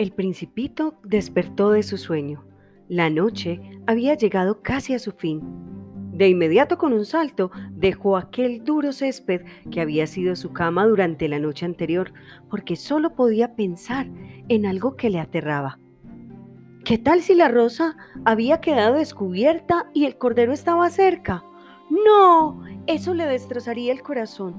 El principito despertó de su sueño. La noche había llegado casi a su fin. De inmediato con un salto dejó aquel duro césped que había sido su cama durante la noche anterior, porque solo podía pensar en algo que le aterraba. ¿Qué tal si la rosa había quedado descubierta y el cordero estaba cerca? No, eso le destrozaría el corazón.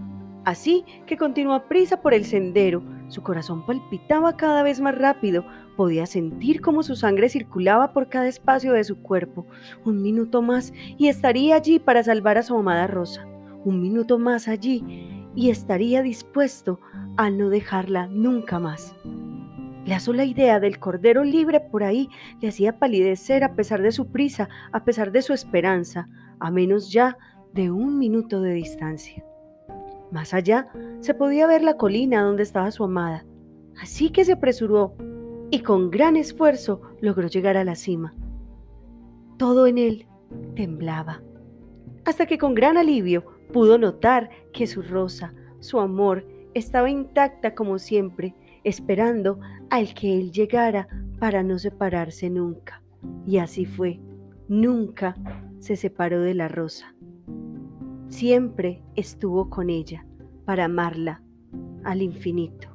Así que continuó a prisa por el sendero. Su corazón palpitaba cada vez más rápido. Podía sentir cómo su sangre circulaba por cada espacio de su cuerpo. Un minuto más y estaría allí para salvar a su amada Rosa. Un minuto más allí y estaría dispuesto a no dejarla nunca más. La sola idea del cordero libre por ahí le hacía palidecer a pesar de su prisa, a pesar de su esperanza, a menos ya de un minuto de distancia. Más allá se podía ver la colina donde estaba su amada, así que se apresuró y con gran esfuerzo logró llegar a la cima. Todo en él temblaba, hasta que con gran alivio pudo notar que su rosa, su amor, estaba intacta como siempre, esperando al que él llegara para no separarse nunca. Y así fue, nunca se separó de la rosa siempre estuvo con ella para amarla al infinito.